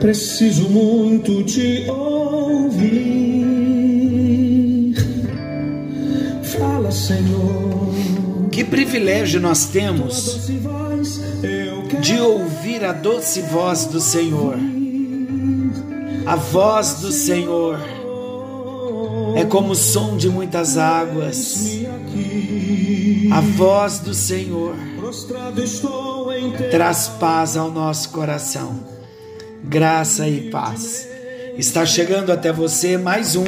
Preciso muito te ouvir. Fala, Senhor. Que privilégio nós temos de ouvir a doce voz do Senhor. A voz do Senhor é como o som de muitas águas. A voz do Senhor traz paz ao nosso coração, graça e paz. Está chegando até você mais um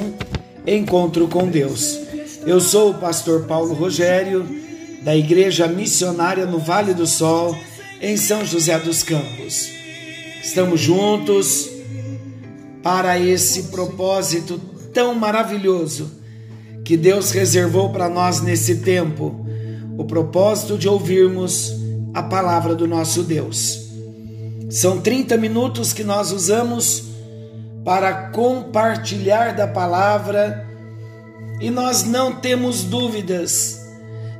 encontro com Deus. Eu sou o pastor Paulo Rogério, da Igreja Missionária no Vale do Sol, em São José dos Campos. Estamos juntos para esse propósito tão maravilhoso que Deus reservou para nós nesse tempo o propósito de ouvirmos a palavra do nosso Deus. São 30 minutos que nós usamos para compartilhar da palavra e nós não temos dúvidas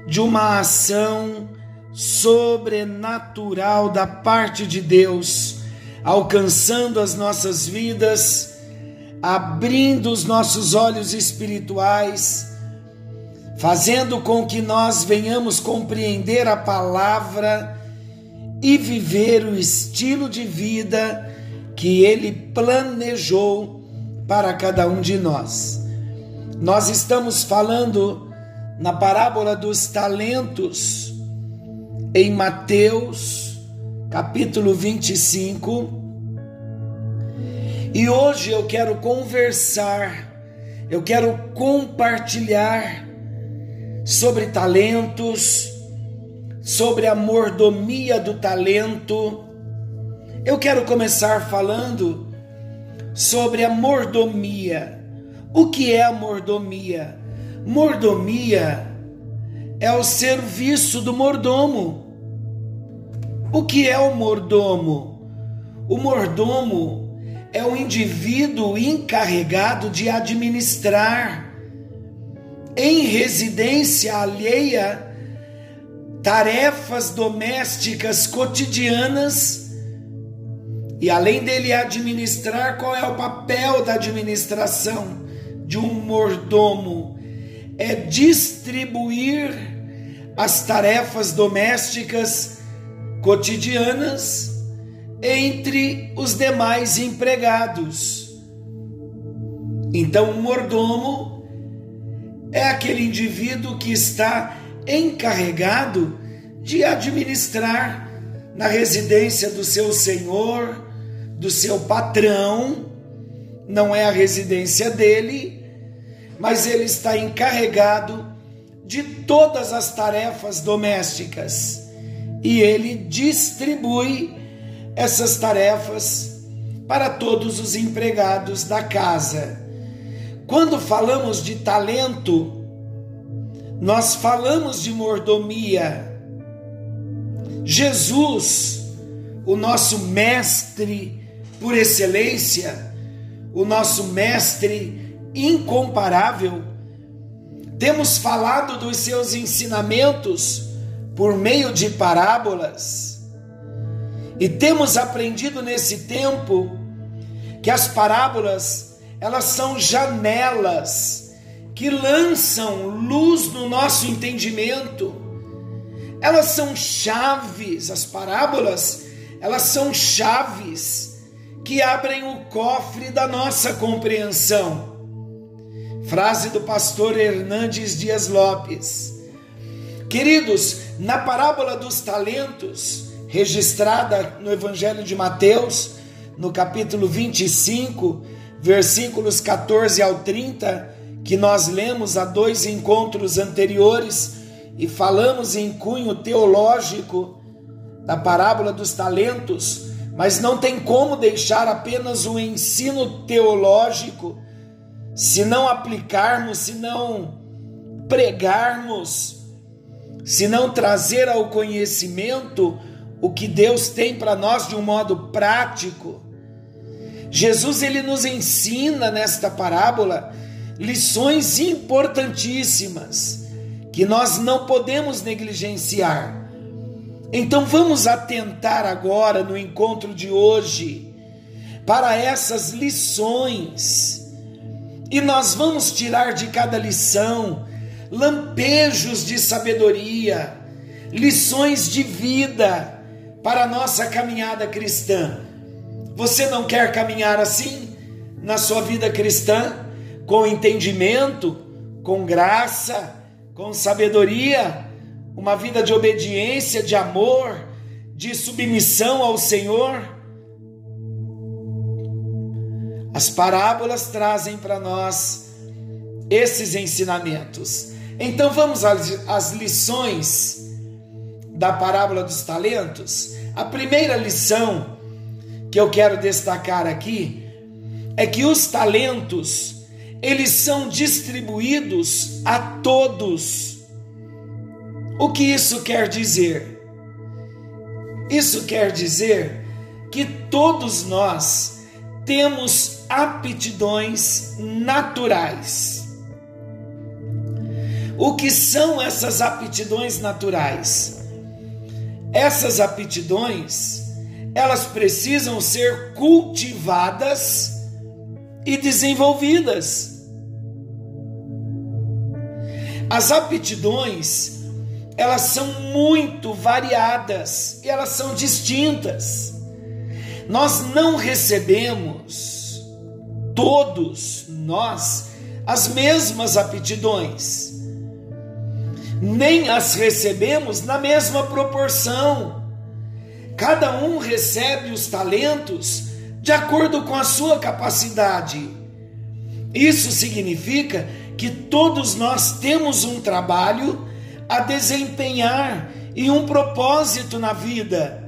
de uma ação sobrenatural da parte de Deus, alcançando as nossas vidas, abrindo os nossos olhos espirituais, fazendo com que nós venhamos compreender a palavra e viver o estilo de vida que Ele planejou para cada um de nós. Nós estamos falando na parábola dos talentos em Mateus, capítulo 25. E hoje eu quero conversar, eu quero compartilhar sobre talentos, sobre a mordomia do talento. Eu quero começar falando sobre a mordomia. O que é a mordomia? Mordomia é o serviço do mordomo. O que é o mordomo? O mordomo é o indivíduo encarregado de administrar em residência alheia tarefas domésticas cotidianas e além dele administrar, qual é o papel da administração de um mordomo? É distribuir as tarefas domésticas cotidianas entre os demais empregados. Então, o mordomo é aquele indivíduo que está encarregado de administrar na residência do seu senhor, do seu patrão, não é a residência dele, mas ele está encarregado de todas as tarefas domésticas e ele distribui essas tarefas para todos os empregados da casa. Quando falamos de talento, nós falamos de mordomia. Jesus, o nosso mestre por excelência, o nosso mestre incomparável, temos falado dos seus ensinamentos por meio de parábolas. E temos aprendido nesse tempo que as parábolas, elas são janelas que lançam luz no nosso entendimento. Elas são chaves, as parábolas, elas são chaves que abrem o cofre da nossa compreensão. Frase do pastor Hernandes Dias Lopes. Queridos, na parábola dos talentos, registrada no Evangelho de Mateus, no capítulo 25, versículos 14 ao 30, que nós lemos há dois encontros anteriores e falamos em cunho teológico da parábola dos talentos, mas não tem como deixar apenas o ensino teológico se não aplicarmos, se não pregarmos, se não trazer ao conhecimento o que Deus tem para nós de um modo prático. Jesus ele nos ensina nesta parábola lições importantíssimas que nós não podemos negligenciar. Então vamos atentar agora no encontro de hoje para essas lições. E nós vamos tirar de cada lição lampejos de sabedoria, lições de vida para a nossa caminhada cristã. Você não quer caminhar assim na sua vida cristã, com entendimento, com graça, com sabedoria, uma vida de obediência, de amor, de submissão ao Senhor? As parábolas trazem para nós esses ensinamentos. Então vamos às, lições da parábola dos talentos. A primeira lição que eu quero destacar aqui é que os talentos eles são distribuídos a todos. O que isso quer dizer? Isso quer dizer que todos nós temos aptidões naturais. O que são essas aptidões naturais? Essas aptidões, elas precisam ser cultivadas e desenvolvidas. As aptidões, elas são muito variadas e elas são distintas. Nós não recebemos todos nós as mesmas aptidões nem as recebemos na mesma proporção. Cada um recebe os talentos de acordo com a sua capacidade. Isso significa que todos nós temos um trabalho a desempenhar e um propósito na vida.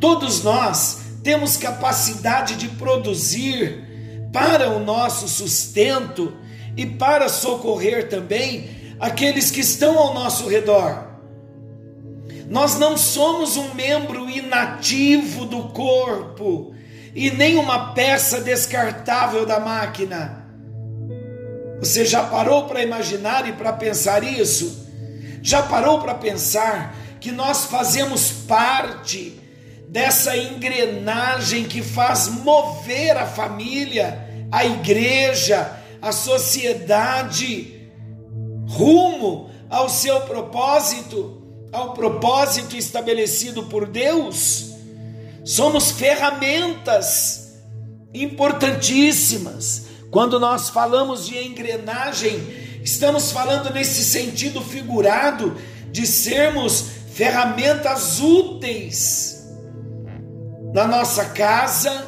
Todos nós temos capacidade de produzir para o nosso sustento e para socorrer também aqueles que estão ao nosso redor. Nós não somos um membro inativo do corpo e nem uma peça descartável da máquina. Você já parou para imaginar e para pensar isso? Já parou para pensar que nós fazemos parte dessa engrenagem que faz mover a família, a igreja, a sociedade? rumo ao seu propósito, ao propósito estabelecido por Deus, somos ferramentas importantíssimas. Quando nós falamos de engrenagem, estamos falando nesse sentido figurado de sermos ferramentas úteis na nossa casa,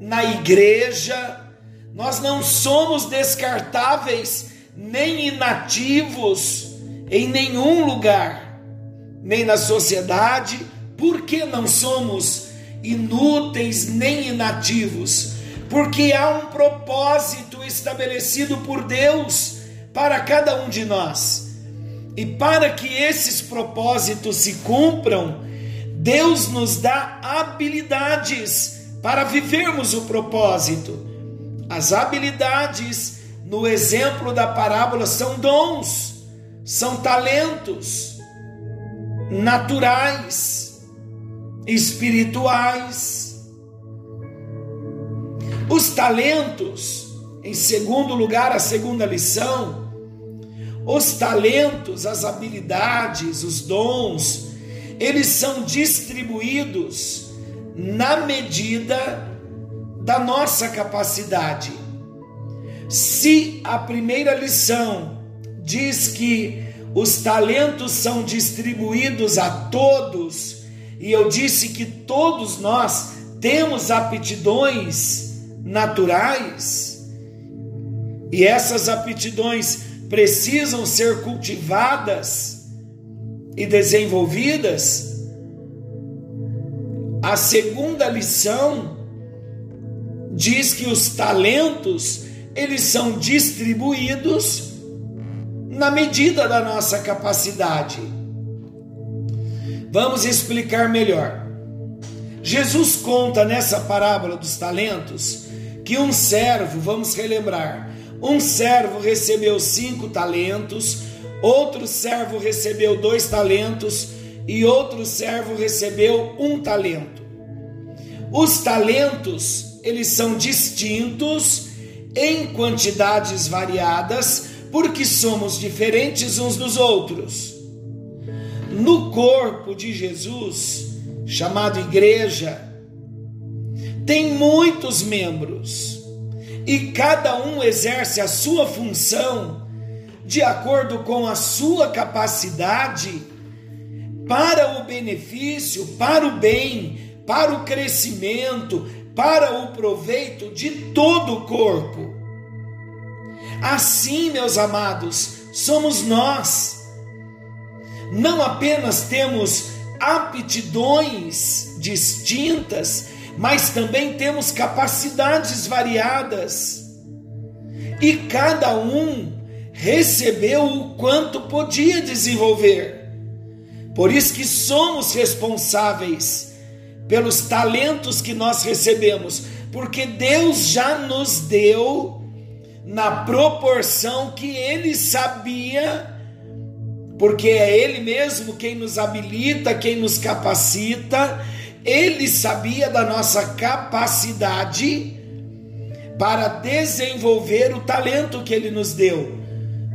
na igreja. Nós não somos descartáveis nem inativos em nenhum lugar, nem na sociedade, porque não somos inúteis nem inativos, porque há um propósito estabelecido por Deus para cada um de nós. E para que esses propósitos se cumpram, Deus nos dá habilidades para vivermos o propósito. As habilidades no exemplo da parábola, são dons, são talentos naturais, espirituais. Os talentos, em segundo lugar, a segunda lição, os talentos, as habilidades, os dons, eles são distribuídos na medida da nossa capacidade. Se a primeira lição diz que os talentos são distribuídos a todos, e eu disse que todos nós temos aptidões naturais, e essas aptidões precisam ser cultivadas e desenvolvidas. A segunda lição diz que os talentos eles são distribuídos na medida da nossa capacidade. Vamos explicar melhor. Jesus conta nessa parábola dos talentos que um servo, vamos relembrar, um servo recebeu cinco talentos, outro servo recebeu dois talentos e outro servo recebeu um talento. Os talentos, eles são distintos em quantidades variadas, porque somos diferentes uns dos outros. No corpo de Jesus, chamado igreja, tem muitos membros e cada um exerce a sua função de acordo com a sua capacidade para o benefício, para o bem, para o crescimento, para o proveito de todo o corpo. Assim, meus amados, somos nós. Não apenas temos aptidões distintas, mas também temos capacidades variadas. E cada um recebeu o quanto podia desenvolver. Por isso que somos responsáveis pelos talentos que nós recebemos, porque Deus já nos deu na proporção que ele sabia, porque é ele mesmo quem nos habilita, quem nos capacita ele sabia da nossa capacidade para desenvolver o talento que ele nos deu.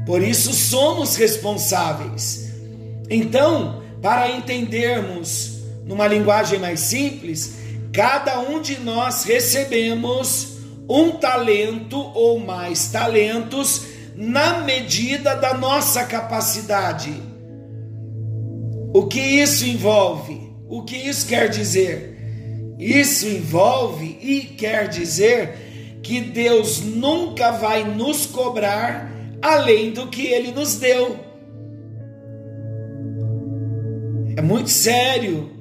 Por isso somos responsáveis. Então, para entendermos numa linguagem mais simples, cada um de nós recebemos um talento ou mais talentos na medida da nossa capacidade. O que isso envolve? O que isso quer dizer? Isso envolve e quer dizer que Deus nunca vai nos cobrar além do que ele nos deu. É muito sério.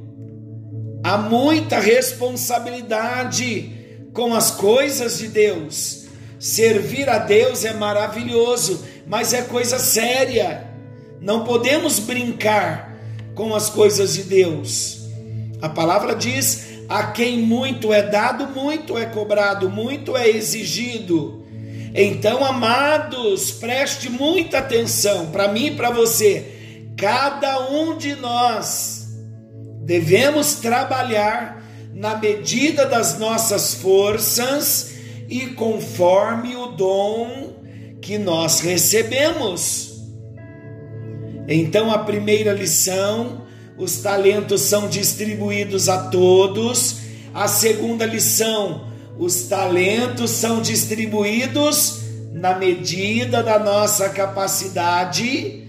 Há muita responsabilidade com as coisas de Deus. Servir a Deus é maravilhoso, mas é coisa séria. Não podemos brincar com as coisas de Deus. A palavra diz: a quem muito é dado, muito é cobrado, muito é exigido. Então, amados, preste muita atenção para mim e para você. Cada um de nós devemos trabalhar na medida das nossas forças e conforme o dom que nós recebemos. Então, a primeira lição: os talentos são distribuídos a todos. A segunda lição: os talentos são distribuídos na medida da nossa capacidade.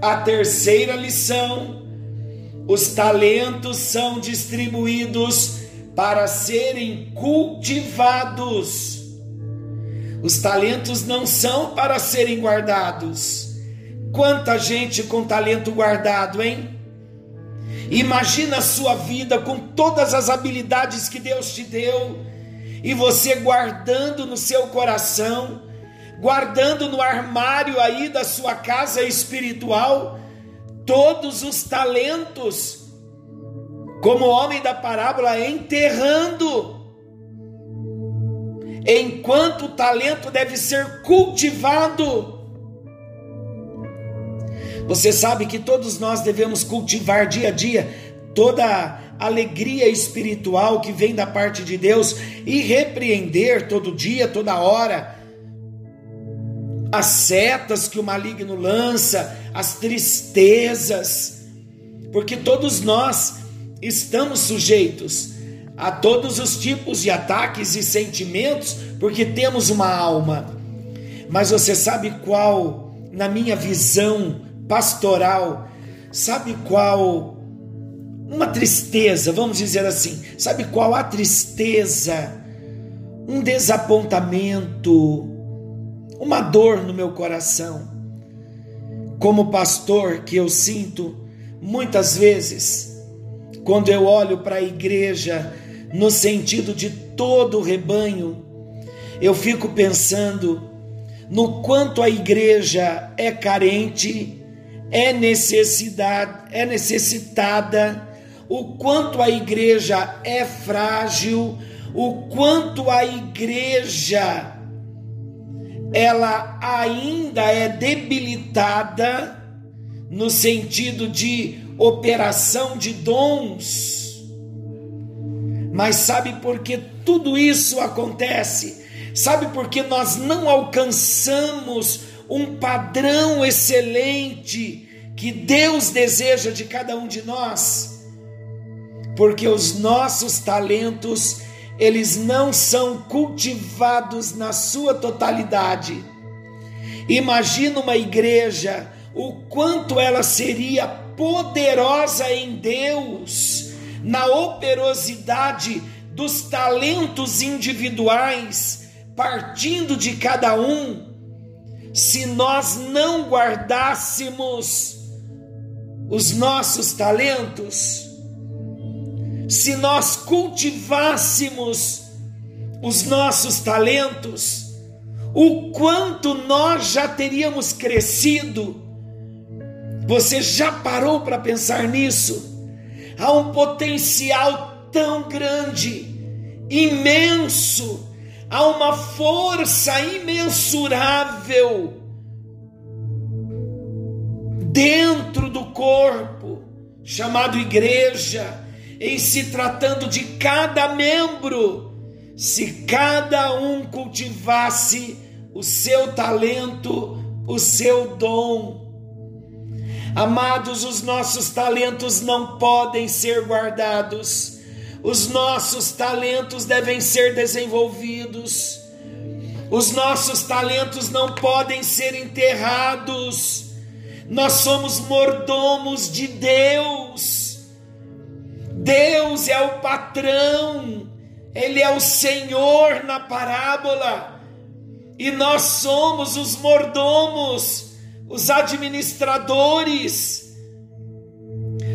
A terceira lição: os talentos são distribuídos para serem cultivados. Os talentos não são para serem guardados Quanta gente com talento guardado, hein? Imagina a sua vida com todas as habilidades que Deus te deu e você guardando no seu coração, guardando no armário aí da sua casa espiritual todos os talentos, como homem da parábola enterrando. Enquanto o talento deve ser cultivado, você sabe que todos nós devemos cultivar dia a dia toda alegria espiritual que vem da parte de Deus e repreender todo dia, toda hora as setas que o maligno lança, as tristezas, porque todos nós estamos sujeitos a todos os tipos de ataques e sentimentos, porque temos uma alma. Mas você sabe qual, na minha visão pastoral, sabe qual? Uma tristeza, vamos dizer assim, sabe qual a tristeza, um desapontamento, uma dor no meu coração. Como pastor que eu sinto muitas vezes, quando eu olho para a igreja no sentido de todo o rebanho, eu fico pensando no quanto a igreja é carente é necessidade, é necessitada, o quanto a igreja é frágil, o quanto a igreja ela ainda é debilitada no sentido de operação de dons. Mas sabe por que tudo isso acontece? Sabe por que nós não alcançamos um padrão excelente que Deus deseja de cada um de nós? Porque os nossos talentos, eles não são cultivados na sua totalidade. Imagina uma igreja, o quanto ela seria poderosa em Deus, na operosidade dos talentos individuais, partindo de cada um, se nós não guardássemos os nossos talentos, se nós cultivássemos os nossos talentos, o quanto nós já teríamos crescido. Você já parou para pensar nisso? Há um potencial tão grande, imenso, há uma força imensurável dentro do corpo, chamado igreja, em se tratando de cada membro se cada um cultivasse o seu talento, o seu dom. Amados, os nossos talentos não podem ser guardados, os nossos talentos devem ser desenvolvidos, os nossos talentos não podem ser enterrados, nós somos mordomos de Deus, Deus é o patrão, ele é o Senhor na parábola, e nós somos os mordomos, os administradores.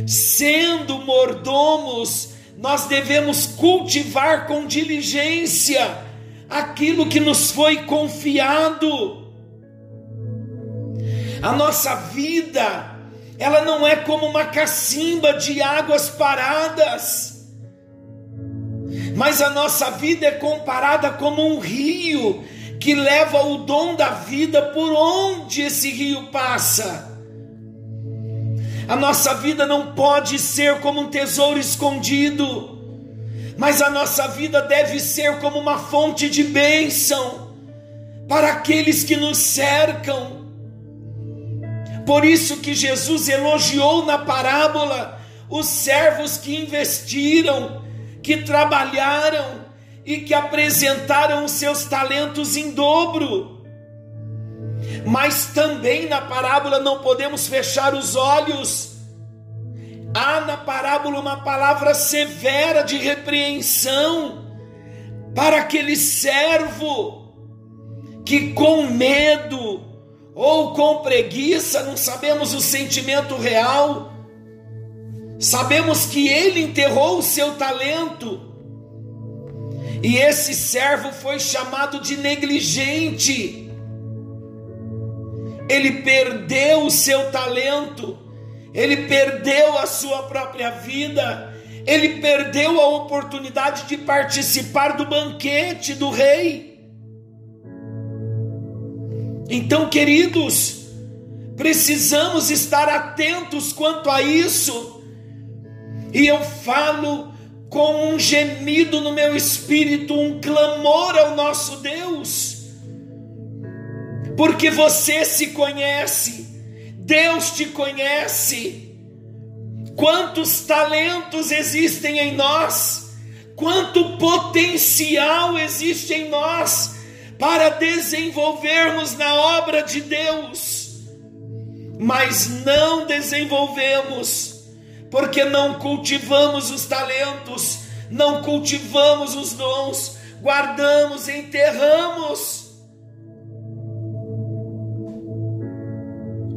Sendo mordomos, nós devemos cultivar com diligência aquilo que nos foi confiado. A nossa vida, ela não é como uma cacimba de águas paradas mas a nossa vida é comparada como um rio que leva o dom da vida por onde esse rio passa. A nossa vida não pode ser como um tesouro escondido, mas a nossa vida deve ser como uma fonte de bênção para aqueles que nos cercam. Por isso que Jesus elogiou na parábola os servos que investiram, que trabalharam e que apresentaram os seus talentos em dobro. Mas também na parábola não podemos fechar os olhos. Há na parábola uma palavra severa de repreensão para aquele servo que com medo ou com preguiça, não sabemos o sentimento real, Sabemos que ele enterrou o seu talento. E esse servo foi chamado de negligente. Ele perdeu o seu talento, ele perdeu a sua própria vida, ele perdeu a oportunidade de participar do banquete do rei. Então, queridos, precisamos estar atentos quanto a isso. E eu falo com um gemido no meu espírito, um clamor ao nosso Deus, porque você se conhece, Deus te conhece. Quantos talentos existem em nós, quanto potencial existe em nós para desenvolvermos na obra de Deus, mas não desenvolvemos porque não cultivamos os talentos, não cultivamos os dons, guardamos, enterramos.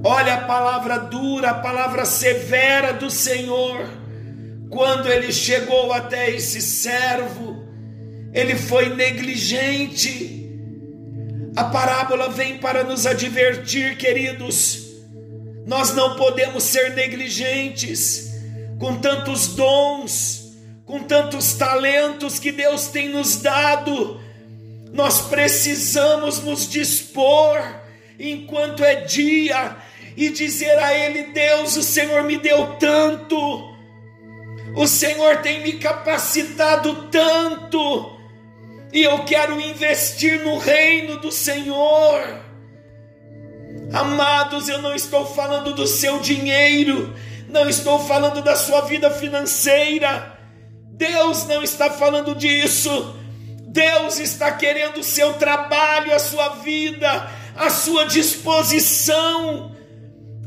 Olha a palavra dura, a palavra severa do Senhor. Quando ele chegou até esse servo, ele foi negligente. A parábola vem para nos advertir, queridos, nós não podemos ser negligentes com tantos dons, com tantos talentos que Deus tem nos dado, nós precisamos nos dispor enquanto é dia, e dizer a Ele: Deus, o Senhor me deu tanto, o Senhor tem me capacitado tanto, e eu quero investir no reino do Senhor. Amados, eu não estou falando do seu dinheiro, não estou falando da sua vida financeira. Deus não está falando disso. Deus está querendo o seu trabalho, a sua vida, a sua disposição,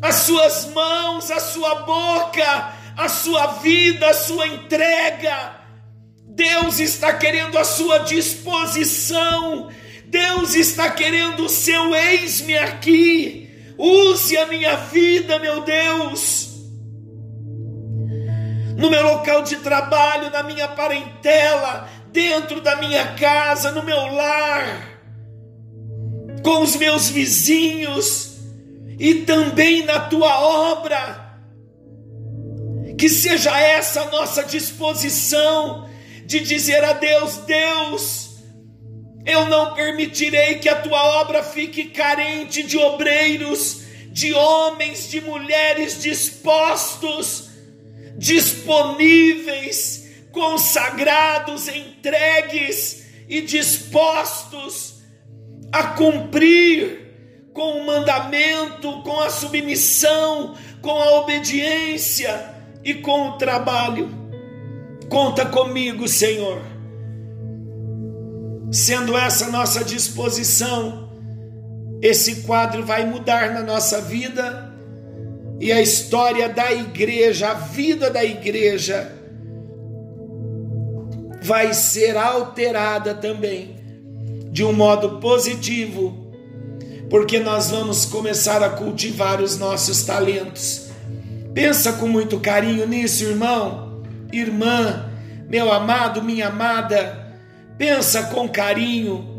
as suas mãos, a sua boca, a sua vida, a sua entrega. Deus está querendo a sua disposição. Deus está querendo o seu eis-me aqui. Use a minha vida, meu Deus. No meu local de trabalho, na minha parentela, dentro da minha casa, no meu lar, com os meus vizinhos e também na tua obra. Que seja essa a nossa disposição de dizer a Deus: Deus, eu não permitirei que a tua obra fique carente de obreiros, de homens, de mulheres dispostos, disponíveis consagrados, entregues e dispostos a cumprir com o mandamento, com a submissão, com a obediência e com o trabalho. Conta comigo, Senhor. Sendo essa nossa disposição, esse quadro vai mudar na nossa vida e a história da igreja, a vida da igreja, vai ser alterada também de um modo positivo, porque nós vamos começar a cultivar os nossos talentos. Pensa com muito carinho nisso, irmão, irmã, meu amado, minha amada. Pensa com carinho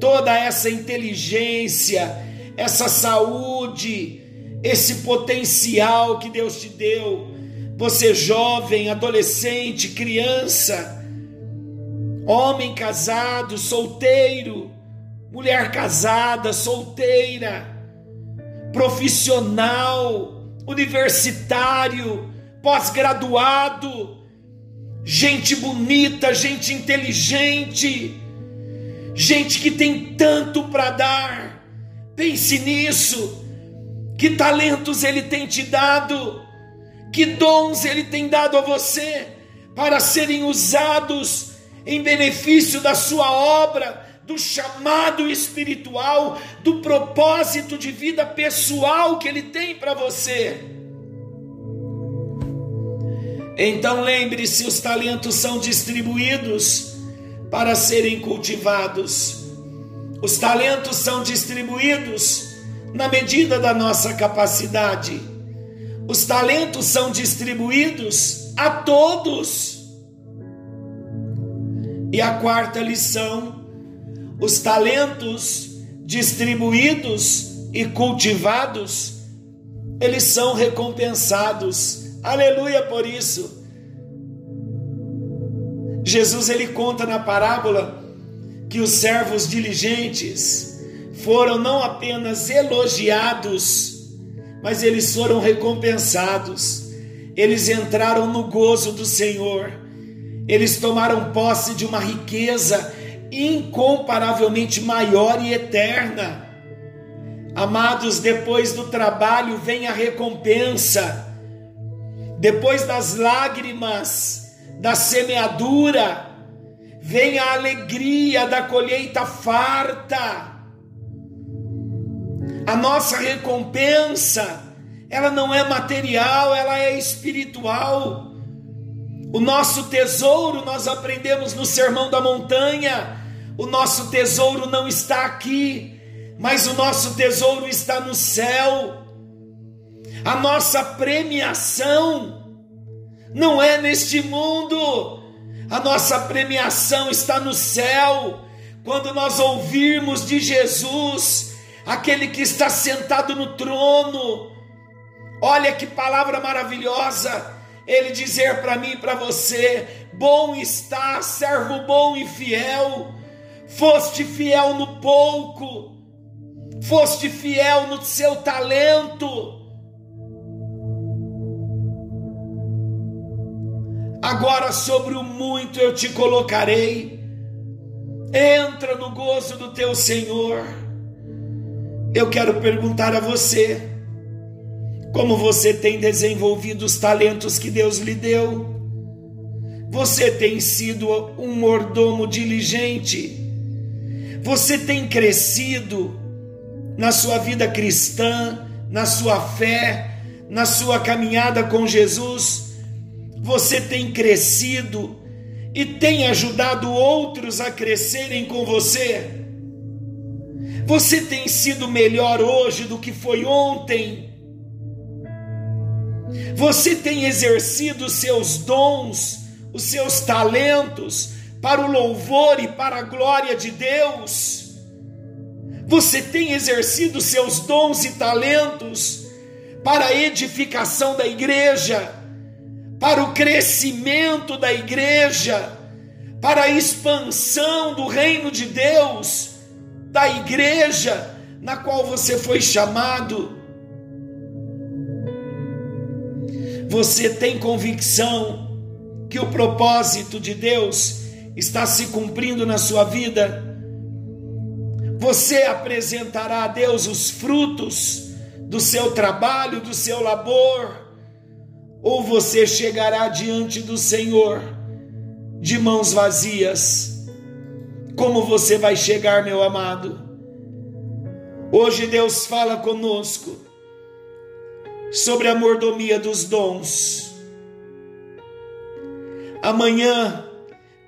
toda essa inteligência, essa saúde, esse potencial que Deus te deu. Você jovem, adolescente, criança, homem casado, solteiro, mulher casada, solteira, profissional, universitário, pós-graduado, gente bonita, gente inteligente, gente que tem tanto para dar. Pense nisso. Que talentos ele tem te dado? Que dons ele tem dado a você para serem usados em benefício da sua obra, do chamado espiritual, do propósito de vida pessoal que Ele tem para você. Então lembre-se: os talentos são distribuídos para serem cultivados. Os talentos são distribuídos na medida da nossa capacidade. Os talentos são distribuídos a todos. E a quarta lição: os talentos distribuídos e cultivados, eles são recompensados. Aleluia por isso. Jesus ele conta na parábola que os servos diligentes foram não apenas elogiados, mas eles foram recompensados. Eles entraram no gozo do Senhor eles tomaram posse de uma riqueza incomparavelmente maior e eterna. Amados, depois do trabalho vem a recompensa. Depois das lágrimas, da semeadura, vem a alegria da colheita farta. A nossa recompensa, ela não é material, ela é espiritual. O nosso tesouro, nós aprendemos no Sermão da Montanha, o nosso tesouro não está aqui, mas o nosso tesouro está no céu. A nossa premiação não é neste mundo, a nossa premiação está no céu. Quando nós ouvirmos de Jesus, aquele que está sentado no trono, olha que palavra maravilhosa ele dizer para mim e para você: Bom está, servo bom e fiel, foste fiel no pouco, foste fiel no seu talento, Agora sobre o muito eu te colocarei. Entra no gozo do teu Senhor. Eu quero perguntar a você: como você tem desenvolvido os talentos que Deus lhe deu? Você tem sido um mordomo diligente? Você tem crescido na sua vida cristã, na sua fé, na sua caminhada com Jesus? Você tem crescido e tem ajudado outros a crescerem com você? Você tem sido melhor hoje do que foi ontem? Você tem exercido seus dons os seus talentos para o louvor e para a glória de Deus. Você tem exercido seus dons e talentos para a edificação da igreja, para o crescimento da igreja, para a expansão do reino de Deus, da igreja na qual você foi chamado. Você tem convicção que o propósito de Deus está se cumprindo na sua vida, você apresentará a Deus os frutos do seu trabalho, do seu labor, ou você chegará diante do Senhor de mãos vazias. Como você vai chegar, meu amado? Hoje Deus fala conosco sobre a mordomia dos dons. Amanhã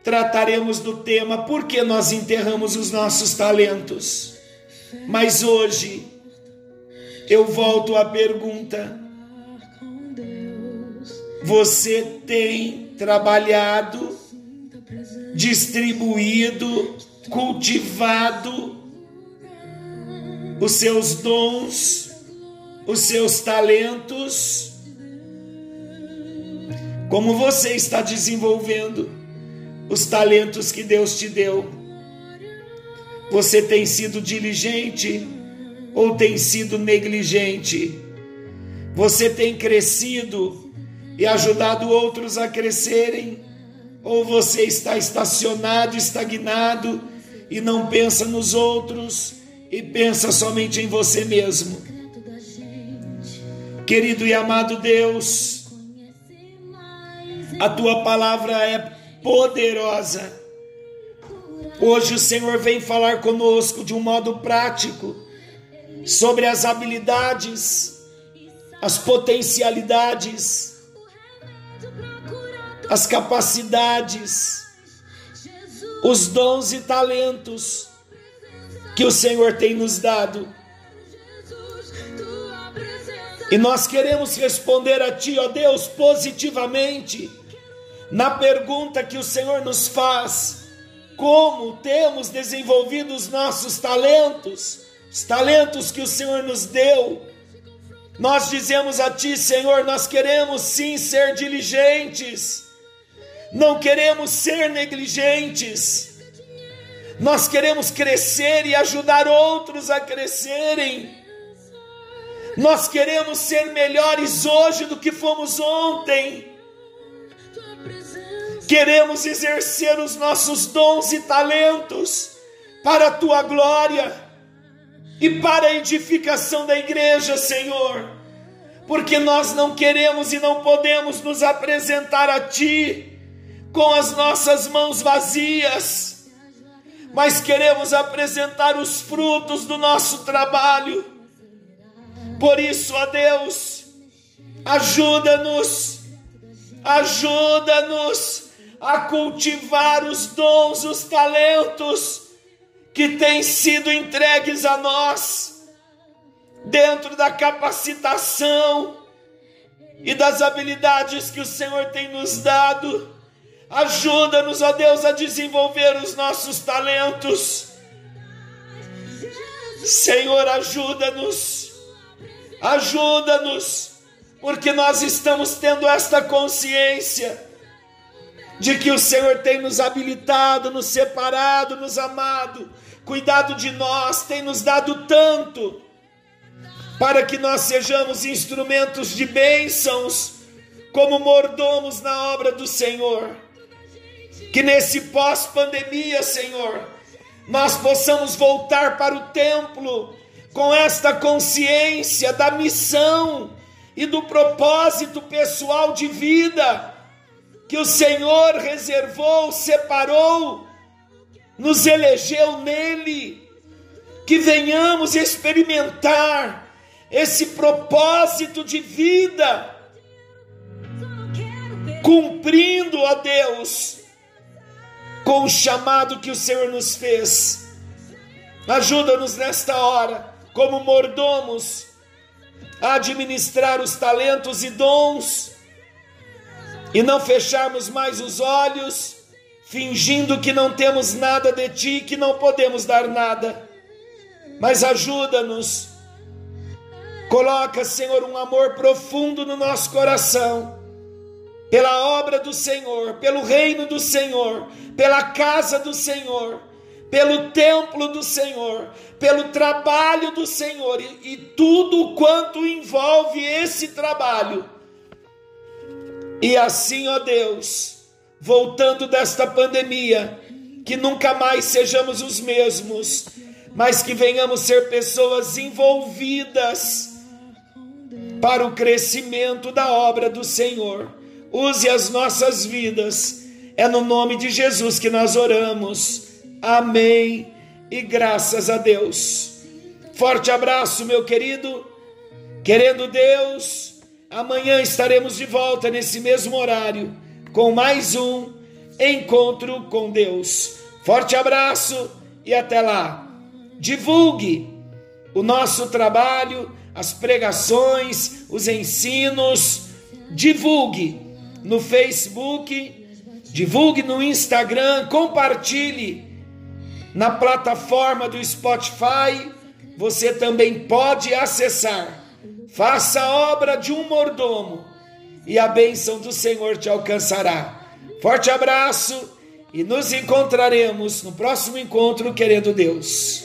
trataremos do tema por que nós enterramos os nossos talentos. Mas hoje eu volto à pergunta: você tem trabalhado, distribuído, cultivado os seus dons, os seus talentos? como você está desenvolvendo os talentos que Deus te deu. Você tem sido diligente ou tem sido negligente? Você tem crescido e ajudado outros a crescerem? Ou você está estacionado, estagnado e não pensa nos outros e pensa somente em você mesmo? Querido e amado Deus, a tua palavra é poderosa. Hoje o Senhor vem falar conosco de um modo prático sobre as habilidades, as potencialidades, as capacidades, os dons e talentos que o Senhor tem nos dado. E nós queremos responder a Ti, ó Deus, positivamente na pergunta que o Senhor nos faz: como temos desenvolvido os nossos talentos, os talentos que o Senhor nos deu. Nós dizemos a Ti, Senhor, nós queremos sim ser diligentes, não queremos ser negligentes, nós queremos crescer e ajudar outros a crescerem. Nós queremos ser melhores hoje do que fomos ontem. Queremos exercer os nossos dons e talentos para a tua glória e para a edificação da igreja, Senhor, porque nós não queremos e não podemos nos apresentar a Ti com as nossas mãos vazias, mas queremos apresentar os frutos do nosso trabalho. Por isso, ó Deus, ajuda-nos, ajuda-nos a cultivar os dons, os talentos que têm sido entregues a nós, dentro da capacitação e das habilidades que o Senhor tem nos dado. Ajuda-nos, ó Deus, a desenvolver os nossos talentos. Senhor, ajuda-nos, ajuda-nos, porque nós estamos tendo esta consciência de que o Senhor tem nos habilitado, nos separado, nos amado, cuidado de nós, tem nos dado tanto, para que nós sejamos instrumentos de bênçãos, como mordomos na obra do Senhor. Que nesse pós-pandemia, Senhor, nós possamos voltar para o templo com esta consciência da missão e do propósito pessoal de vida que o Senhor reservou, separou, nos elegeu nele, que venhamos experimentar esse propósito de vida, cumprindo, ó Deus, com o chamado que o Senhor nos fez. Ajuda-nos nesta hora, como mordomos, a administrar os talentos e dons e não fecharmos mais os olhos, fingindo que não temos nada de ti, que não podemos dar nada. Mas ajuda-nos. Coloca, Senhor, um amor profundo no nosso coração pela obra do Senhor, pelo reino do Senhor, pela casa do Senhor, pelo templo do Senhor, pelo trabalho do Senhor e, e tudo quanto envolve esse trabalho. E assim, ó Deus, voltando desta pandemia, que nunca mais sejamos os mesmos, mas que venhamos ser pessoas envolvidas para o crescimento da obra do Senhor use as nossas vidas. É no nome de Jesus que nós oramos. Amém. E graças a Deus. Forte abraço, meu querido. Querendo Deus, amanhã estaremos de volta nesse mesmo horário com mais um encontro com Deus. Forte abraço e até lá. Divulgue o nosso trabalho, as pregações, os ensinos. Divulgue no Facebook, divulgue no Instagram, compartilhe na plataforma do Spotify. Você também pode acessar. Faça a obra de um mordomo e a bênção do Senhor te alcançará. Forte abraço e nos encontraremos no próximo encontro, querendo Deus.